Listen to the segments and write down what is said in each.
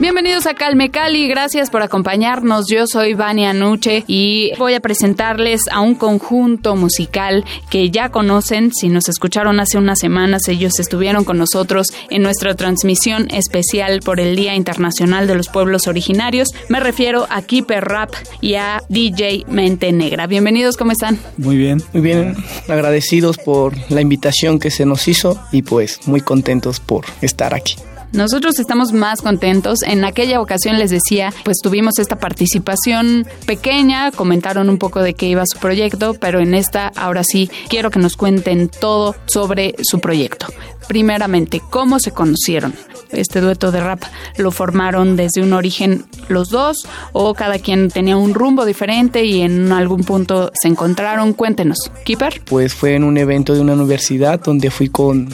Bienvenidos a Calme Cali, gracias por acompañarnos. Yo soy Vania Nuche y voy a presentarles a un conjunto musical que ya conocen. Si nos escucharon hace unas semanas, ellos estuvieron con nosotros en nuestra transmisión especial por el Día Internacional de los Pueblos Originarios. Me refiero a Keeper Rap y a DJ Mente Negra. Bienvenidos, ¿cómo están? Muy bien. Muy bien, agradecidos por la invitación que se nos hizo y pues muy contentos por estar aquí. Nosotros estamos más contentos. En aquella ocasión les decía, pues tuvimos esta participación pequeña, comentaron un poco de qué iba su proyecto, pero en esta ahora sí quiero que nos cuenten todo sobre su proyecto. Primeramente, ¿cómo se conocieron? Este dueto de rap lo formaron desde un origen los dos o cada quien tenía un rumbo diferente y en algún punto se encontraron. Cuéntenos, Keeper. Pues fue en un evento de una universidad donde fui con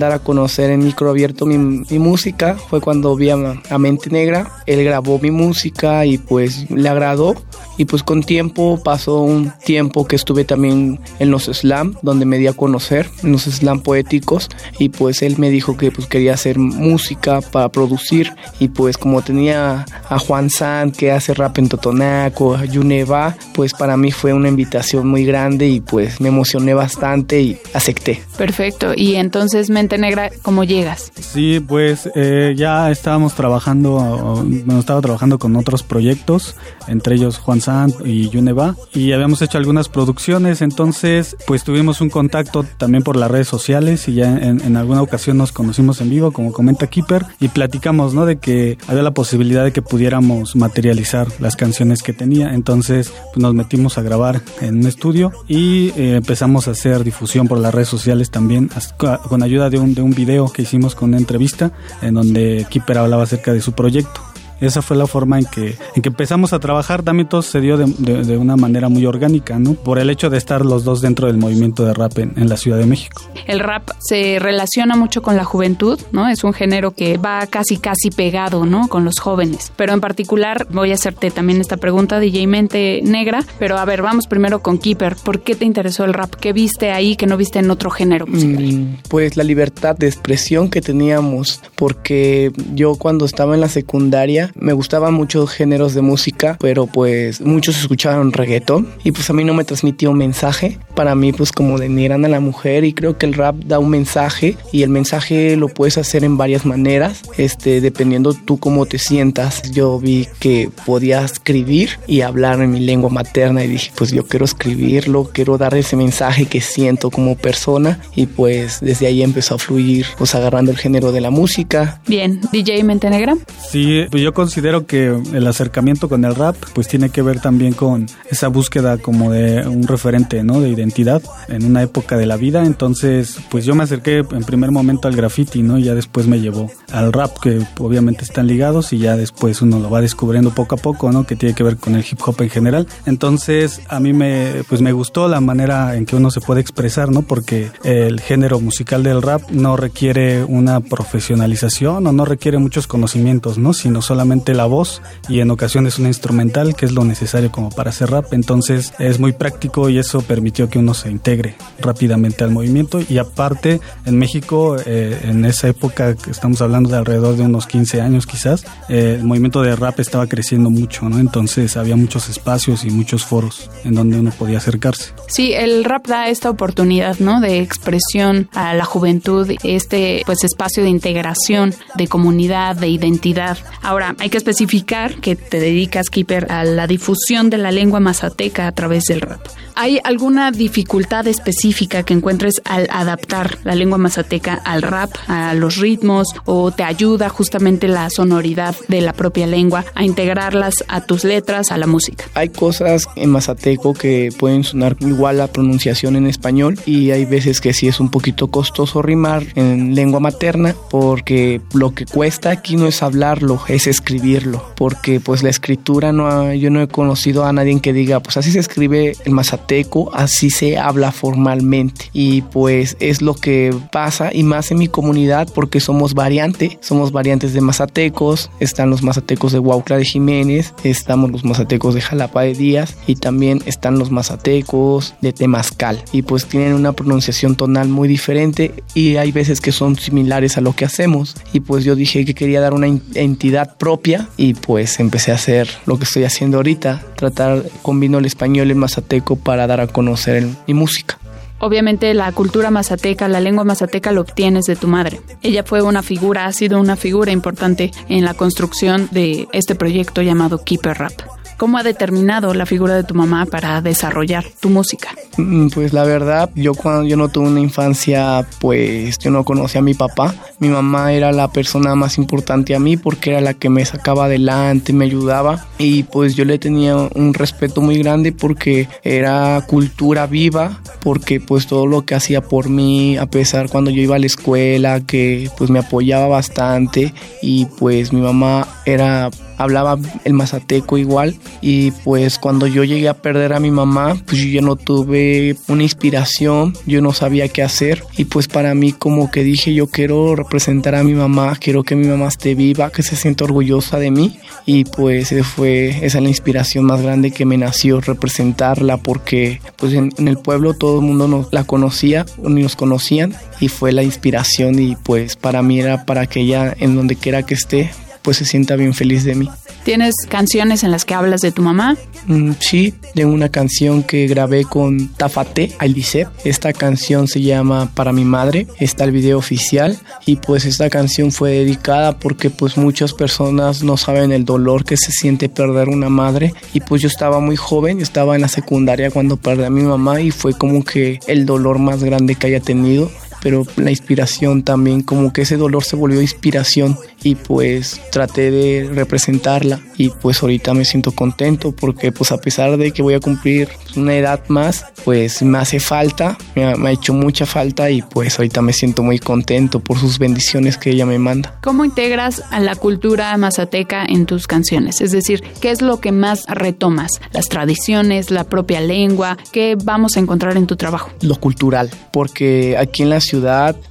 dar a conocer en micro abierto mi, mi música. Fue cuando vi a, a, Mente Negra. Él grabó mi música y pues le agradó. Y pues con tiempo pasó un tiempo que estuve también en los slam, donde me di a conocer, en los slam poéticos. Y pues él me dijo que pues quería hacer música para producir. Y pues como tenía a Juan San que hace rap en Totonaco, a Yuneva, pues para mí fue una invitación muy grande y pues me emocioné bastante y acepté. Perfecto. Y entonces Mente Negra, ¿cómo llegas? Sí, pues eh, ya estábamos trabajando, bueno, estaba trabajando con otros proyectos, entre ellos Juan Y Yuneva, y habíamos hecho algunas producciones, entonces pues tuvimos un contacto también por las redes sociales y ya en, en alguna ocasión nos conocimos en vivo, como comenta Keeper, y platicamos, ¿no? De que había la posibilidad de que pudiéramos materializar las canciones que tenía, entonces pues, nos metimos a grabar en un estudio y eh, empezamos a hacer difusión por las redes sociales también, con ayuda de un, de un video que hicimos con una entrevista en donde Keeper hablaba acerca de su proyecto. Esa fue la forma en que, en que empezamos a trabajar. También todo se dio de, de, de, una manera muy orgánica, ¿no? Por el hecho de estar los dos dentro del movimiento de rap en, en, la Ciudad de México. El rap se relaciona mucho con la juventud, ¿no? Es un género que va casi, casi pegado, ¿no? Con los jóvenes. Pero en particular, voy a hacerte también esta pregunta, DJ Mente Negra. Pero a ver, vamos primero con Keeper. ¿Por qué te interesó el rap? ¿Qué viste ahí que no viste en otro género musical? Mm, pues la libertad de expresión que teníamos. Porque yo cuando estaba en la secundaria, me gustaban muchos géneros de música, pero pues muchos escuchaban reggaetón y pues a mí no me transmitió un mensaje. Para mí pues como denigran a la mujer y creo que el rap da un mensaje y el mensaje lo puedes hacer en varias maneras, este dependiendo tú cómo te sientas. Yo vi que podía escribir y hablar en mi lengua materna y dije pues yo quiero escribirlo, quiero dar ese mensaje que siento como persona y pues desde ahí empezó a fluir pues agarrando el género de la música. Bien, DJ Mentenegra. Sí, pues yo considero que el acercamiento con el rap pues tiene que ver también con esa búsqueda como de un referente, ¿no? De identidad en una época de la vida. Entonces, pues yo me acerqué en primer momento al graffiti, ¿no? Y ya después me llevó al rap, que obviamente están ligados y ya después uno lo va descubriendo poco a poco, ¿no? Que tiene que ver con el hip hop en general. Entonces, a mí me, pues me gustó la manera en que uno se puede expresar, ¿no? Porque el género musical del rap no requiere una profesionalización o no requiere muchos conocimientos, ¿no? Sino solamente la voz y en ocasiones una instrumental, que es lo necesario como para hacer rap. Entonces es muy práctico y eso permitió que uno se integre rápidamente al movimiento. Y aparte, en México, eh, en esa época, estamos hablando de alrededor de unos 15 años quizás, eh, el movimiento de rap estaba creciendo mucho, ¿no? Entonces había muchos espacios y muchos foros en donde uno podía acercarse. Sí, el rap da esta oportunidad, ¿no? De expresión a la juventud, este pues espacio de integración, de comunidad, de identidad. Ahora, hay que especificar que te dedicas, Keeper, a la difusión de la lengua mazateca a través del rap. ¿Hay alguna dificultad específica que encuentres al adaptar la lengua mazateca al rap, a los ritmos, o te ayuda justamente la sonoridad de la propia lengua a integrarlas a tus letras, a la música? Hay cosas en mazateco que pueden sonar igual la pronunciación en español y hay veces que sí es un poquito costoso rimar en lengua materna porque lo que cuesta aquí no es hablarlo, es escribirlo, porque pues la escritura no yo no he conocido a nadie que diga, pues así se escribe el mazateco, así se habla formalmente. Y pues es lo que pasa y más en mi comunidad porque somos variante, somos variantes de mazatecos, están los mazatecos de Huaucla de Jiménez, estamos los mazatecos de Jalapa de Díaz y también están los mazatecos de Temazcal. Y pues tienen una pronunciación tonal muy diferente y hay veces que son similares a lo que hacemos. Y pues yo dije que quería dar una entidad propia y pues empecé a hacer lo que estoy haciendo ahorita, tratar combino el español y el mazateco para dar a conocer mi música. Obviamente la cultura mazateca, la lengua mazateca lo obtienes de tu madre. Ella fue una figura, ha sido una figura importante en la construcción de este proyecto llamado Keeper Rap. ¿Cómo ha determinado la figura de tu mamá para desarrollar tu música? Mm, pues la verdad, yo cuando yo no tuve una infancia, pues yo no conocía a mi papá. Mi mamá era la persona más importante a mí porque era la que me sacaba adelante, me ayudaba y pues yo le tenía un respeto muy grande porque era cultura viva, porque pues todo lo que hacía por mí, a pesar cuando yo iba a la escuela, que pues me apoyaba bastante y pues mi mamá era hablaba el mazateco igual. Y pues cuando yo llegué a perder a mi mamá pues yo no tuve una inspiración yo no sabía qué hacer. Y pues para mí como que dije yo quiero representar a mi mamá quiero que mi mamá esté viva que se sienta orgullosa de mí. Y pues fue esa la inspiración más grande que me nació representarla porque pues en, el pueblo todo el mundo nos la conocía ni nos conocían y fue la inspiración. Y pues para mí era para que ella en donde quiera que esté pues se sienta bien feliz de mí. ¿Tienes canciones en las que hablas de tu mamá? Mm, sí, tengo una canción que grabé con Tafate Albicep. Esta canción se llama Para mi madre. Está el video oficial y pues esta canción fue dedicada porque pues muchas personas no saben el dolor que se siente perder una madre y pues yo estaba muy joven, estaba en la secundaria cuando perdí a mi mamá y fue como que el dolor más grande que haya tenido pero la inspiración también, como que ese dolor se volvió inspiración y pues traté de representarla y pues ahorita me siento contento porque pues a pesar de que voy a cumplir una edad más, pues me hace falta, me ha, hecho mucha falta y pues ahorita me siento muy contento por sus bendiciones que ella me manda. ¿Cómo integras a la cultura mazateca en tus canciones? Es decir, ¿qué es lo que más retomas? ¿Las tradiciones, la propia lengua? ¿Qué vamos a encontrar en tu trabajo? Lo cultural, porque aquí en la ciudad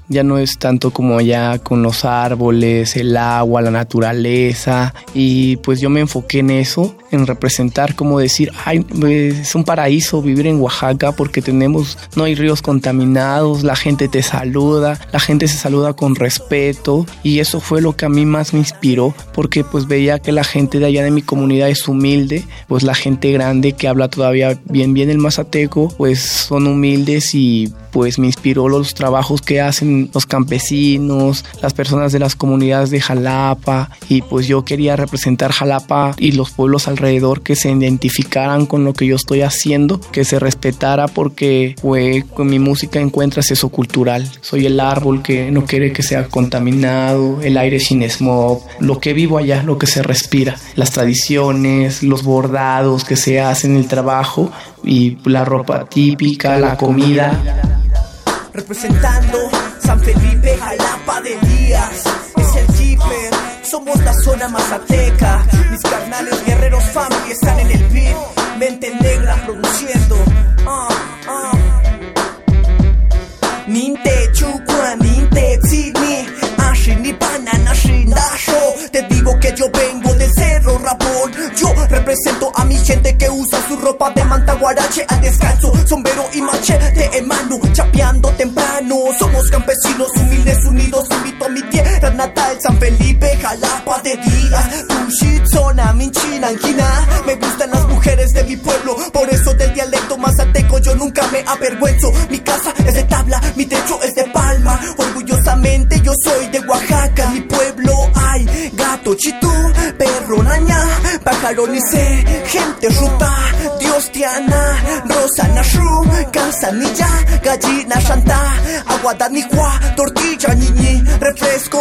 ya no es tanto como allá con los árboles, el agua, la naturaleza y pues yo me enfoqué en eso, en representar como decir, ay, es un paraíso vivir en Oaxaca porque tenemos, no hay ríos contaminados, la gente te saluda, la gente se saluda con respeto y eso fue lo que a mí más me inspiró porque pues veía que la gente de allá de mi comunidad es humilde, pues la gente grande que habla todavía bien bien el mazateco, pues son humildes y pues me inspiró los trabajos que hacen los campesinos, las personas de las comunidades de Jalapa. Y pues yo quería representar Jalapa y los pueblos alrededor que se identificaran con lo que yo estoy haciendo, que se respetara porque pues con mi música encuentras eso cultural. Soy el árbol que no quiere que sea contaminado, el aire sin smog, lo que vivo allá, lo que se respira, las tradiciones, los bordados que se hacen, el trabajo y la ropa típica, la comida representando San Felipe, Jalapa de Díaz. Es el keeper, somos la zona mazateca. Mis carnales guerreros family están en el beat. Mente negra produciendo. Uh, uh. Ninte chukwa, ninte tsini. Ashi ni banana Te digo que yo vengo del cerro Rapón. Yo represento a mi gente que usa su ropa de manta guarache al descanso. Sombrero y machete en mano, chapeando temprano. Somos campesinos San Felipe, Jalapa de días. Tunshit, zona, minchina. Me gustan las mujeres de mi pueblo. Por eso del dialecto mazateco yo nunca me avergüenzo. Mi casa es de tabla, mi techo es de palma. Orgullosamente yo soy de Oaxaca. Mi pueblo hay gato, chitú, perro, naña, pájaro, sé gente ruta, Dios Tiana, Rosa Nashu, Cansanilla, gallina shanta, agua danicua, tortilla niñi, refresco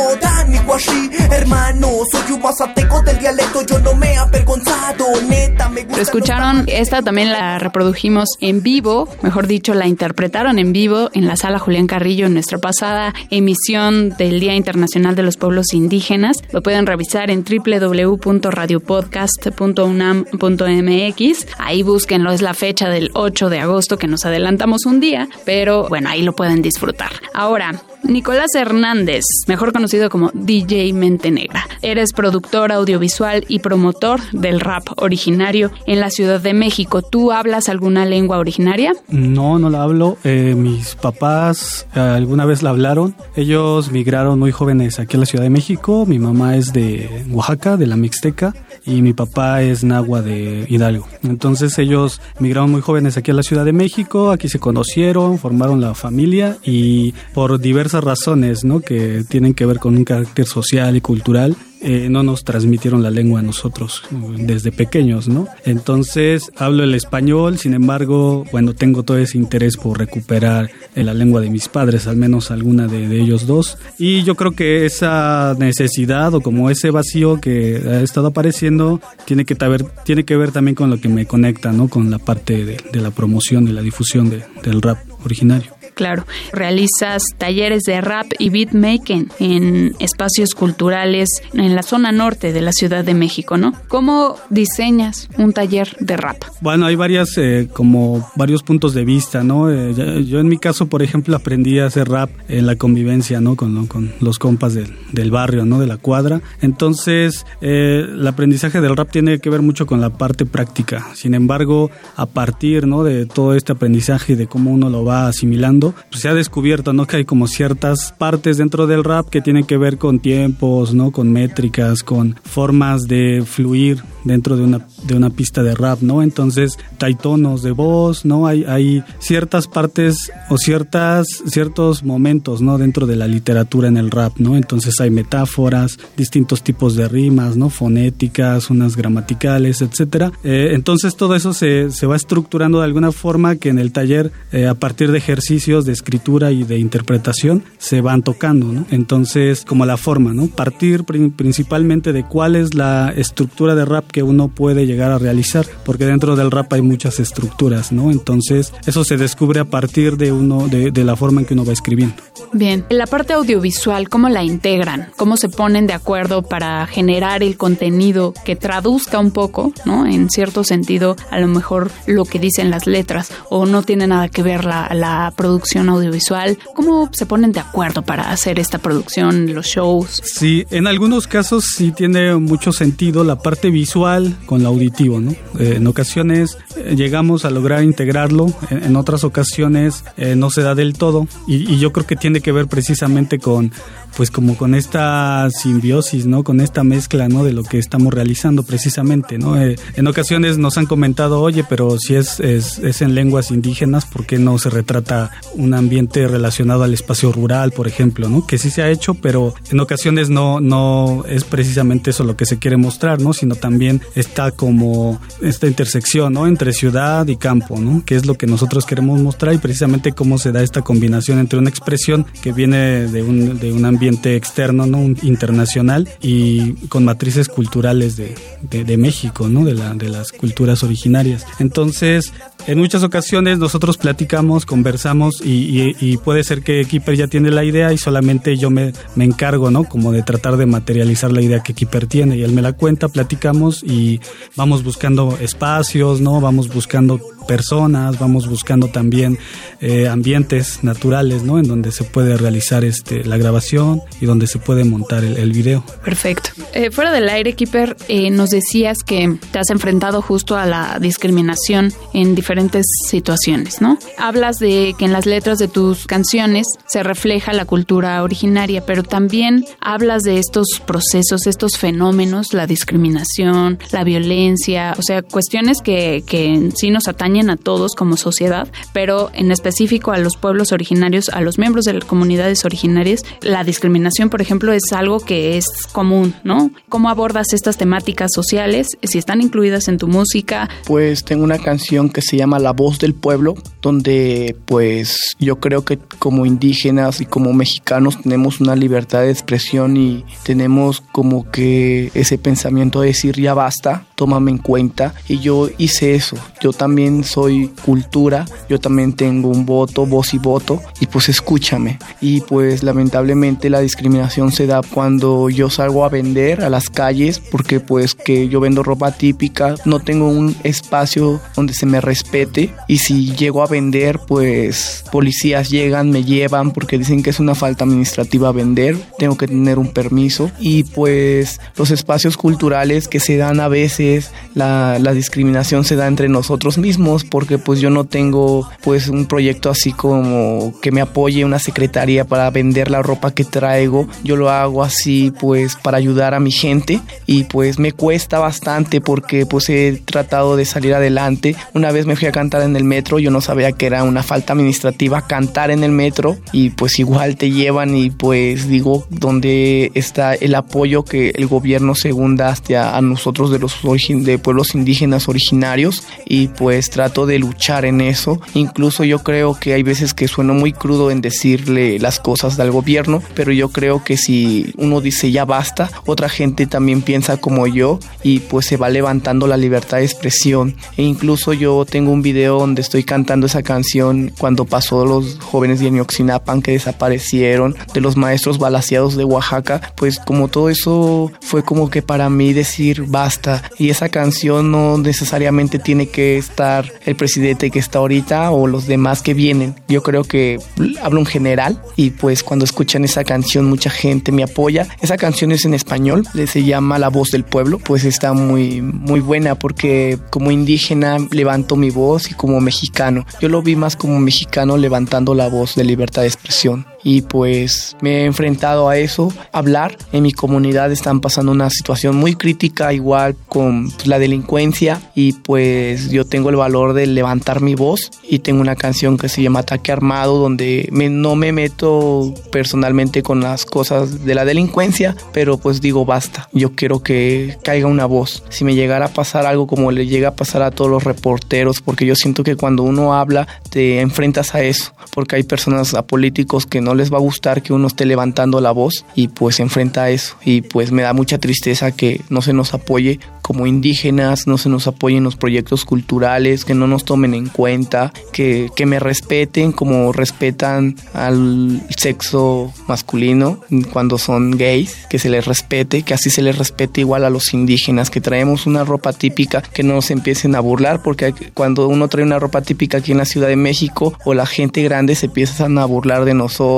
daniquashi, hermano, soy un mazateco del dialecto, yo no me he avergonzado, neta escucharon, esta también la reprodujimos en vivo, mejor dicho, la interpretaron en vivo en la sala Julián Carrillo en nuestra pasada emisión del Día Internacional de los Pueblos Indígenas. Lo pueden revisar en www.radiopodcast.unam.mx. Ahí búsquenlo, es la fecha del 8 de agosto que nos adelantamos un día, pero bueno, ahí lo pueden disfrutar. Ahora, Nicolás Hernández, mejor conocido como DJ Mente Negra. Eres productor audiovisual y promotor del rap originario en la Ciudad de México. ¿Tú hablas alguna lengua originaria? No, no la hablo. Eh, mis papás eh, alguna vez la hablaron. Ellos migraron muy jóvenes aquí a la Ciudad de México. Mi mamá es de Oaxaca, de la Mixteca, y mi papá es nahua de Hidalgo. Entonces ellos migraron muy jóvenes aquí a la Ciudad de México. Aquí se conocieron, formaron la familia y por diversas razones, ¿no? Que tienen que ver con un carácter social y cultural, eh, no nos transmitieron la lengua a nosotros desde pequeños, ¿no? Entonces hablo el español, sin embargo, bueno, tengo todo ese interés por recuperar eh, la lengua de mis padres, al menos alguna de, ellos dos. Y yo creo que esa necesidad o como ese vacío que ha estado apareciendo tiene que, ver, tiene que ver también con lo que me conecta, ¿no? Con la parte de, la promoción y la difusión de, del rap originario. Claro, realizas talleres de rap y beatmaking en espacios culturales en la zona norte de la Ciudad de México, ¿no? ¿Cómo diseñas un taller de rap? Bueno, hay varias, eh, como varios puntos de vista, ¿no? Eh, yo en mi caso, por ejemplo, aprendí a hacer rap en la convivencia, ¿no? Con, con los compas del, del, barrio, ¿no? De la cuadra. Entonces, eh, el aprendizaje del rap tiene que ver mucho con la parte práctica. Sin embargo, a partir, ¿no? De todo este aprendizaje y de cómo uno lo va asimilando, pues se ha descubierto, ¿no? Que hay como ciertas partes dentro del rap que tienen que ver con tiempos, ¿no? Con métricas, con formas de fluir dentro de una, de una pista de rap, ¿no? Entonces hay tonos de voz, ¿no? Hay, hay ciertas partes o ciertas, ciertos momentos, ¿no? Dentro de la literatura en el rap, ¿no? Entonces hay metáforas, distintos tipos de rimas, ¿no? Fonéticas, unas gramaticales, etcétera. Eh, entonces todo eso se, se, va estructurando de alguna forma que en el taller, eh, a partir de ejercicios de escritura y de interpretación, se van tocando, ¿no? Entonces, como la forma, ¿no? Partir principalmente de cuál es la estructura de rap que uno puede llegar a realizar, porque dentro del rap hay muchas estructuras, ¿no? Entonces, eso se descubre a partir de uno de, de la forma en que uno va escribiendo. Bien, la parte audiovisual, ¿cómo la integran? ¿Cómo se ponen de acuerdo para generar el contenido que traduzca un poco, ¿no? En cierto sentido, a lo mejor lo que dicen las letras o no tiene nada que ver la, la producción audiovisual. ¿Cómo se ponen de acuerdo para hacer esta producción, los shows? Sí, en algunos casos sí tiene mucho sentido la parte visual con lo auditivo, ¿no? Eh, en ocasiones eh, llegamos a lograr integrarlo, en, otras ocasiones eh, no se da del todo y yo creo que tiene que ver precisamente con pues como con esta simbiosis, ¿no? Con esta mezcla, ¿no? De lo que estamos realizando precisamente, ¿no? Eh, en ocasiones nos han comentado, oye, pero si es, es, es, en lenguas indígenas, ¿por qué no se retrata un ambiente relacionado al espacio rural, por ejemplo, ¿no? Que sí se ha hecho, pero en ocasiones no, no es precisamente eso lo que se quiere mostrar, ¿no? Sino también está como esta intersección, ¿no? Entre ciudad y campo, ¿no? Que es lo que nosotros queremos mostrar y precisamente cómo se da esta combinación entre una expresión que viene de un, de un ambiente externo, ¿no? internacional y con matrices culturales de, de, México, ¿no? De, la, de las culturas originarias. Entonces, en muchas ocasiones nosotros platicamos, conversamos y, y, y, puede ser que Keeper ya tiene la idea y solamente yo me, me, encargo, ¿no? Como de tratar de materializar la idea que Keeper tiene y él me la cuenta, platicamos y vamos buscando espacios, ¿no? Vamos buscando personas, vamos buscando también eh, ambientes naturales, ¿no? En donde se puede realizar este, la grabación y donde se puede montar el, video. Perfecto. Eh, fuera del aire, Keeper, eh, nos decías que te has enfrentado justo a la discriminación en diferentes situaciones, ¿no? Hablas de que en las letras de tus canciones se refleja la cultura originaria, pero también hablas de estos procesos, estos fenómenos, la discriminación, la violencia, o sea, cuestiones que, que sí nos atañen a todos como sociedad, pero en específico a los pueblos originarios, a los miembros de las comunidades originarias, la discriminación, por ejemplo, es algo que es común, ¿no? ¿Cómo abordas estas temáticas sociales? Si están incluidas en tu música. Pues tengo una canción que se llama La voz del pueblo, donde pues yo creo que como indígenas y como mexicanos tenemos una libertad de expresión y tenemos como que ese pensamiento de decir ya basta tómame en cuenta. Y yo hice eso. Yo también soy cultura, yo también tengo un voto, voz y voto, y pues escúchame. Y pues lamentablemente la discriminación se da cuando yo salgo a vender a las calles, porque pues que yo vendo ropa típica, no tengo un espacio donde se me respete. Y si llego a vender, pues policías llegan, me llevan, porque dicen que es una falta administrativa vender, tengo que tener un permiso. Y pues los espacios culturales que se dan a veces, la, discriminación se da entre nosotros mismos, porque pues yo no tengo pues un proyecto así como que me apoye una secretaría para vender la ropa que traigo. Yo lo hago así pues para ayudar a mi gente y pues me cuesta bastante porque pues he tratado de salir adelante. Una vez me fui a cantar en el metro, yo no sabía que era una falta administrativa cantar en el metro y pues igual te llevan y pues digo donde está el apoyo que el gobierno según da hacia a nosotros de los de pueblos indígenas originarios y pues trato de luchar en eso. Incluso yo creo que hay veces que sueno muy crudo en decirle las cosas del gobierno, pero yo creo que si uno dice ya basta, otra gente también piensa como yo y pues se va levantando la libertad de expresión. E incluso yo tengo un video donde estoy cantando esa canción cuando pasó los jóvenes de Ñoxinapan que desaparecieron, de los maestros balaseados de Oaxaca, pues como todo eso fue como que para mí decir basta y esa canción no necesariamente tiene que estar el presidente que está ahorita o los demás que vienen. Yo creo que hablo en general y pues cuando escuchan esa canción mucha gente me apoya. Esa canción es en español, se llama La voz del pueblo, pues está muy muy buena porque como indígena levanto mi voz y como mexicano. Yo lo vi más como mexicano levantando la voz de libertad de expresión y pues me he enfrentado a eso. Hablar en mi comunidad están pasando una situación muy crítica igual con la delincuencia y pues yo tengo el valor de levantar mi voz y tengo una canción que se llama Ataque Armado donde no me meto personalmente con las cosas de la delincuencia, pero pues digo basta, yo quiero que caiga una voz. Si me llegara a pasar algo como le llega a pasar a todos los reporteros, porque yo siento que cuando uno habla te enfrentas a eso, porque hay personas a políticos que no les va a gustar que uno esté levantando la voz y pues se enfrenta a eso. Y pues me da mucha tristeza que no se nos apoye como indígenas, no se nos apoyen los proyectos culturales, que no nos tomen en cuenta, que, que me respeten como respetan al sexo masculino cuando son gays, que se les respete, que así se les respete igual a los indígenas, que traemos una ropa típica, que no se empiecen a burlar, porque cuando uno trae una ropa típica aquí en la Ciudad de México o la gente grande se empiezan a burlar de nosotros,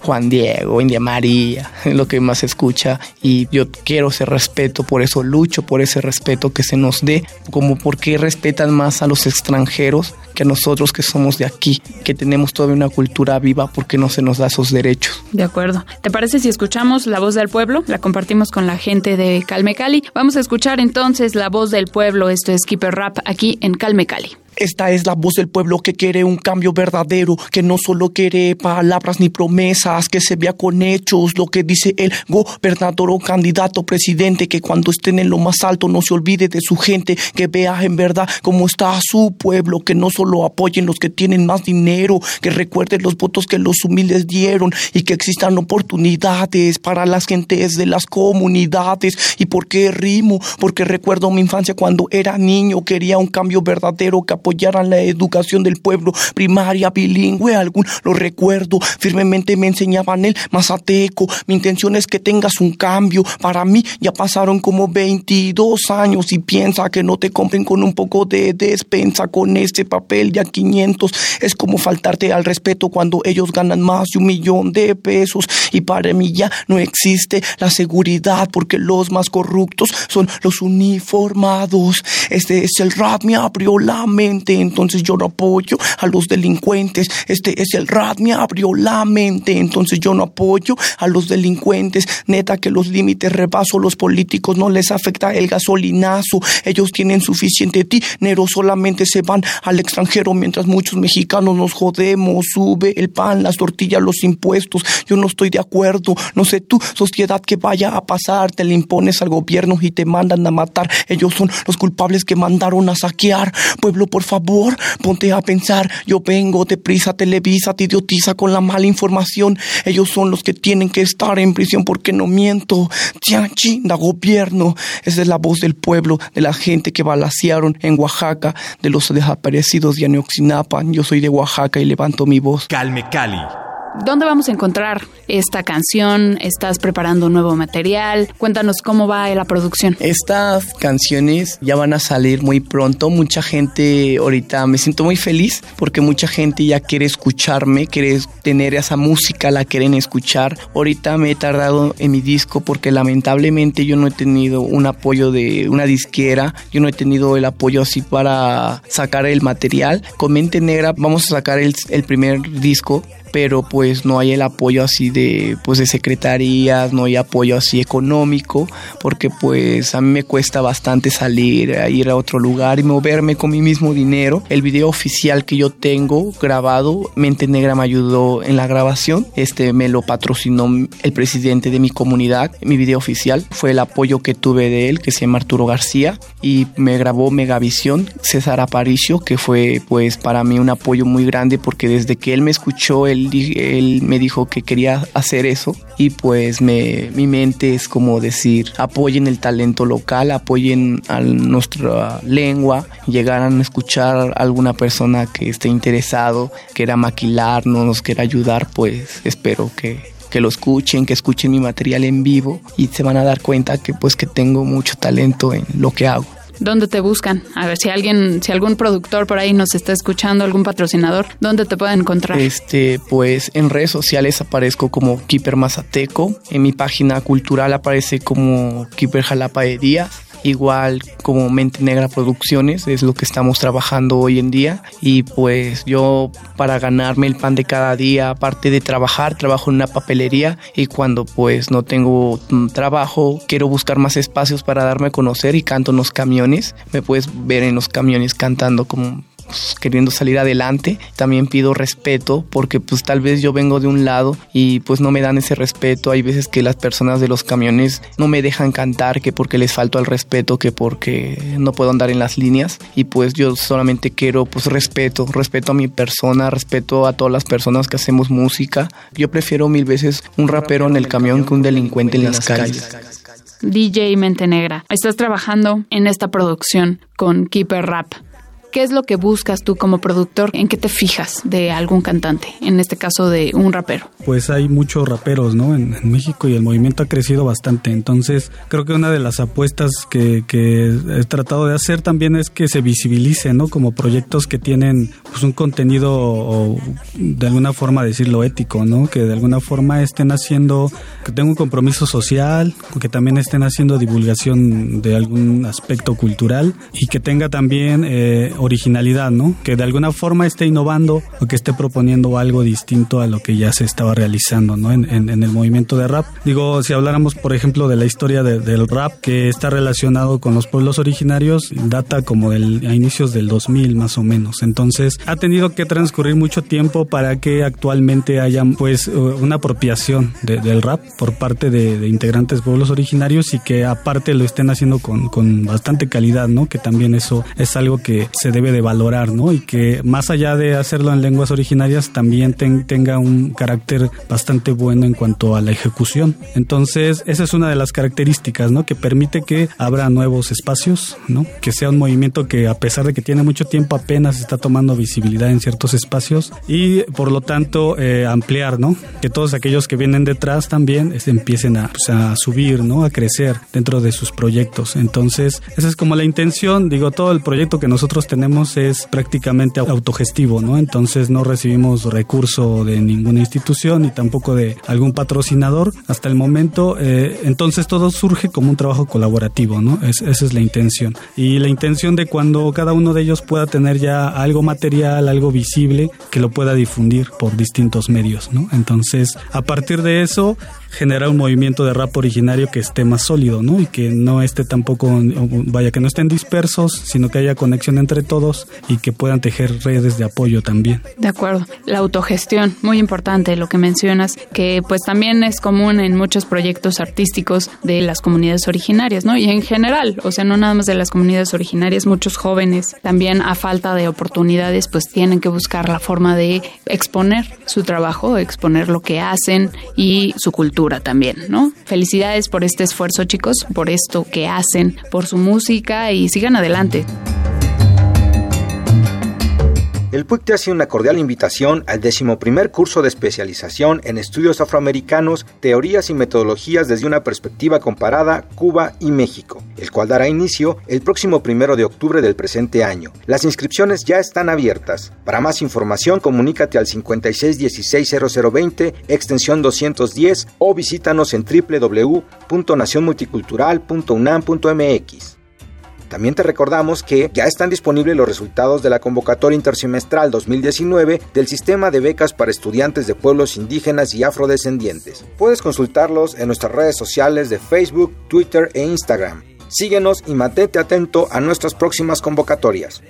Juan Diego, India María, lo que más se escucha, y yo quiero ese respeto, por eso lucho por ese respeto que se nos dé, como por qué respetan más a los extranjeros que a nosotros que somos de aquí, que tenemos toda una cultura viva, porque no se nos da esos derechos. De acuerdo. ¿Te parece si escuchamos la voz del pueblo? La compartimos con la gente de Calme Cali. Vamos a escuchar entonces la voz del pueblo. Esto es Keeper Rap aquí en Calme Cali. Esta es la voz del pueblo que quiere un cambio verdadero, que no solo quiere palabras ni promesas, que se vea con hechos lo que dice el gobernador o candidato presidente, que cuando estén en lo más alto no se olvide de su gente, que vea en verdad cómo está su pueblo, que no solo apoyen los que tienen más dinero, que recuerden los votos que los humildes dieron y que existan oportunidades para las gentes de las comunidades. ¿Y por qué rimo? Porque recuerdo mi infancia cuando era niño, quería un cambio verdadero que apoyaran la educación del pueblo, primaria, bilingüe, algún lo recuerdo, firmemente me enseñaban el mazateco, mi intención es que tengas un cambio, para mí ya pasaron como 22 años y piensa que no te compren con un poco de despensa, con este papel ya 500, es como faltarte al respeto cuando ellos ganan más de un millón de pesos y para mí ya no existe la seguridad porque los más corruptos son los uniformados, este es el rap, me abrió la mente entonces yo no apoyo a los delincuentes. Este es el rap, me abrió la mente, entonces yo no apoyo a los delincuentes. Neta que los límites rebaso, los políticos no les afecta el gasolinazo. Ellos tienen suficiente dinero, solamente se van al extranjero mientras muchos mexicanos nos jodemos. Sube el pan, las tortillas, los impuestos. Yo no estoy de acuerdo. No sé tú, sociedad, que vaya a pasar. Te le impones al gobierno y te mandan a matar. Ellos son los culpables que mandaron a saquear. Pueblo por por favor, ponte a pensar. Yo vengo de prisa, televisa, te idiotiza con la mala información. Ellos son los que tienen que estar en prisión porque no miento. Chinda gobierno. Esa es la voz del pueblo, de la gente que balasearon en Oaxaca, de los desaparecidos de Aneoxinapan. Yo soy de Oaxaca y levanto mi voz. Calme Cali. ¿Dónde vamos a encontrar esta canción? ¿Estás preparando un nuevo material? Cuéntanos cómo va la producción. Estas canciones ya van a salir muy pronto. Mucha gente ahorita me siento muy feliz porque mucha gente ya quiere escucharme, quiere tener esa música, la quieren escuchar. Ahorita me he tardado en mi disco porque lamentablemente yo no he tenido un apoyo de una disquera, yo no he tenido el apoyo así para sacar el material. Con Mente Negra vamos a sacar el, el primer disco pero pues no hay el apoyo así de pues de secretarías, no hay apoyo así económico, porque pues a mí me cuesta bastante salir a ir a otro lugar y moverme con mi mismo dinero. El video oficial que yo tengo grabado, Mente Negra me ayudó en la grabación, este me lo patrocinó el presidente de mi comunidad, mi video oficial fue el apoyo que tuve de él, que se llama Arturo García y me grabó Megavisión, César Aparicio, que fue pues para mí un apoyo muy grande porque desde que él me escuchó el él, me dijo que quería hacer eso y pues me, mi mente es como decir, apoyen el talento local, apoyen a nuestra lengua, llegaran a escuchar a alguna persona que esté interesado, quiera maquilarnos, nos quiera ayudar, pues espero que, que lo escuchen, que escuchen mi material en vivo y se van a dar cuenta que pues que tengo mucho talento en lo que hago. ¿Dónde te buscan? A ver si alguien, si algún productor por ahí nos está escuchando, algún patrocinador, ¿dónde te pueden encontrar? Este, pues en redes sociales aparezco como Keeper Mazateco, en mi página cultural aparece como Keeper Jalapa de Díaz igual como Mente Negra Producciones, es lo que estamos trabajando hoy en día. Y pues yo para ganarme el pan de cada día, aparte de trabajar, trabajo en una papelería y cuando pues no tengo trabajo, quiero buscar más espacios para darme a conocer y canto en los camiones. Me puedes ver en los camiones cantando como queriendo salir adelante. También pido respeto porque pues tal vez yo vengo de un lado y pues no me dan ese respeto. Hay veces que las personas de los camiones no me dejan cantar que porque les falto al respeto, que porque no puedo andar en las líneas y pues yo solamente quiero pues respeto, respeto a mi persona, respeto a todas las personas que hacemos música. Yo prefiero mil veces un rapero en el camión que un delincuente en las calles. DJ Mente Negra, estás trabajando en esta producción con Keeper Rap. ¿Qué es lo que buscas tú como productor? ¿En qué te fijas de algún cantante? En este caso de un rapero. Pues hay muchos raperos, ¿no? En, México y el movimiento ha crecido bastante. Entonces, creo que una de las apuestas que, he tratado de hacer también es que se visibilice, ¿no? Como proyectos que tienen pues, un contenido, de alguna forma decirlo, ético, ¿no? Que de alguna forma estén haciendo, que tengan un compromiso social, que también estén haciendo divulgación de algún aspecto cultural y que tenga también eh, originalidad, ¿no? Que de alguna forma esté innovando o que esté proponiendo algo distinto a lo que ya se estaba realizando, ¿no? En, el movimiento de rap. Digo, si habláramos, por ejemplo, de la historia del rap que está relacionado con los pueblos originarios, data como a inicios del 2000 más o menos. Entonces, ha tenido que transcurrir mucho tiempo para que actualmente haya, pues, una apropiación del rap por parte de, integrantes de pueblos originarios y que aparte lo estén haciendo con, con bastante calidad, ¿no? Que también eso es algo que se debe de valorar, ¿no? Y que más allá de hacerlo en lenguas originarias, también tenga un carácter bastante bueno en cuanto a la ejecución. Entonces, esa es una de las características, ¿no? Que permite que abra nuevos espacios, ¿no? Que sea un movimiento que a pesar de que tiene mucho tiempo apenas está tomando visibilidad en ciertos espacios y por lo tanto eh, ampliar, ¿no? Que todos aquellos que vienen detrás también empiecen a, pues, a subir, ¿no? A crecer dentro de sus proyectos. Entonces, esa es como la intención, digo, todo el proyecto que nosotros tenemos es prácticamente autogestivo, ¿no? Entonces no recibimos recurso de ninguna institución ni tampoco de algún patrocinador hasta el momento. Eh, entonces todo surge como un trabajo colaborativo, ¿no? esa es la intención. Y la intención de cuando cada uno de ellos pueda tener ya algo material, algo visible, que lo pueda difundir por distintos medios, ¿no? Entonces, a partir de eso, generar un movimiento de rap originario que esté más sólido, ¿no? Y que no esté tampoco, vaya, que no estén dispersos, sino que haya conexión entre todos y que puedan tejer redes de apoyo también. De acuerdo. La autogestión, muy importante lo que mencionas, que pues también es común en muchos proyectos artísticos de las comunidades originarias, ¿no? Y en general, o sea, no nada más de las comunidades originarias, muchos jóvenes también a falta de oportunidades pues tienen que buscar la forma de exponer su trabajo, exponer lo que hacen y su cultura también, ¿no? Felicidades por este esfuerzo, chicos, por esto que hacen, por su música y sigan adelante. El PUIC te hace una cordial invitación al decimoprimer curso de especialización en estudios afroamericanos, teorías y metodologías desde una perspectiva comparada Cuba y México, el cual dará inicio el próximo primero de octubre del presente año. Las inscripciones ya están abiertas. Para más información, comunícate al 56160020, extensión 210 o visítanos en www.nacionmulticultural.unam.mx. También te recordamos que ya están disponibles los resultados de la convocatoria intersemestral 2019 del Sistema de Becas para Estudiantes de Pueblos Indígenas y Afrodescendientes. Puedes consultarlos en nuestras redes sociales de Facebook, Twitter e Instagram. Síguenos y mantente atento a nuestras próximas convocatorias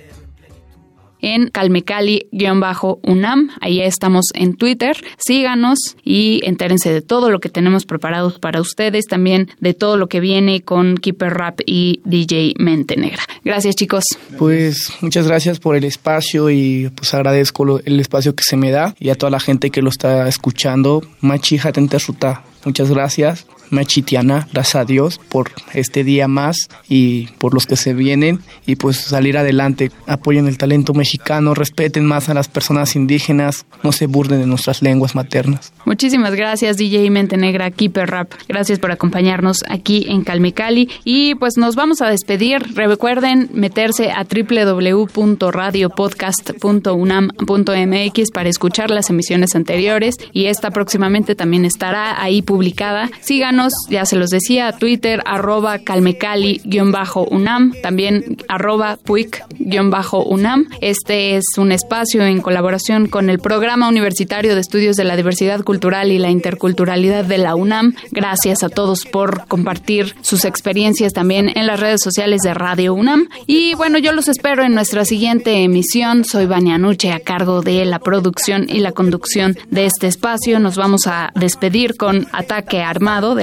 en calmecali-unam. Ahí estamos en Twitter. Síganos y entérense de todo lo que tenemos preparado para ustedes, también de todo lo que viene con Keeper Rap y DJ Mente Negra. Gracias, chicos. Pues muchas gracias por el espacio y pues agradezco el espacio que se me da y a toda la gente que lo está escuchando. Machi Ruta. Muchas gracias. Machitiana, gracias a Dios por este día más y por los que se vienen y pues salir adelante, apoyen el talento mexicano, respeten más a las personas indígenas, no se burden de nuestras lenguas maternas. Muchísimas gracias DJ Mentenegra, Keeper Rap, gracias por acompañarnos aquí en Calmecali y pues nos vamos a despedir, recuerden meterse a www.radiopodcast.unam.mx para escuchar las emisiones anteriores y esta próximamente también estará ahí publicada. Síganos ya se los decía, Twitter, arroba calmecali-unam, también arroba puic-unam. Este es un espacio en colaboración con el Programa Universitario de Estudios de la Diversidad Cultural y la Interculturalidad de la UNAM. Gracias a todos por compartir sus experiencias también en las redes sociales de Radio UNAM. Y bueno, yo los espero en nuestra siguiente emisión. Soy Vania Nuche a cargo de la producción y la conducción de este espacio. Nos vamos a despedir con Ataque Armado de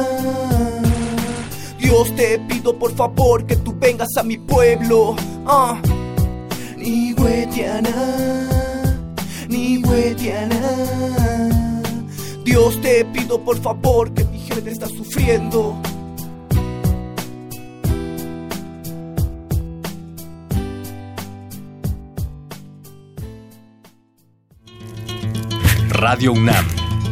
Dios te pido por favor que tú vengas a mi pueblo. Ah. Ni huetiana, ni huetiana. Dios te pido por favor que mi gente está sufriendo. Radio UNAM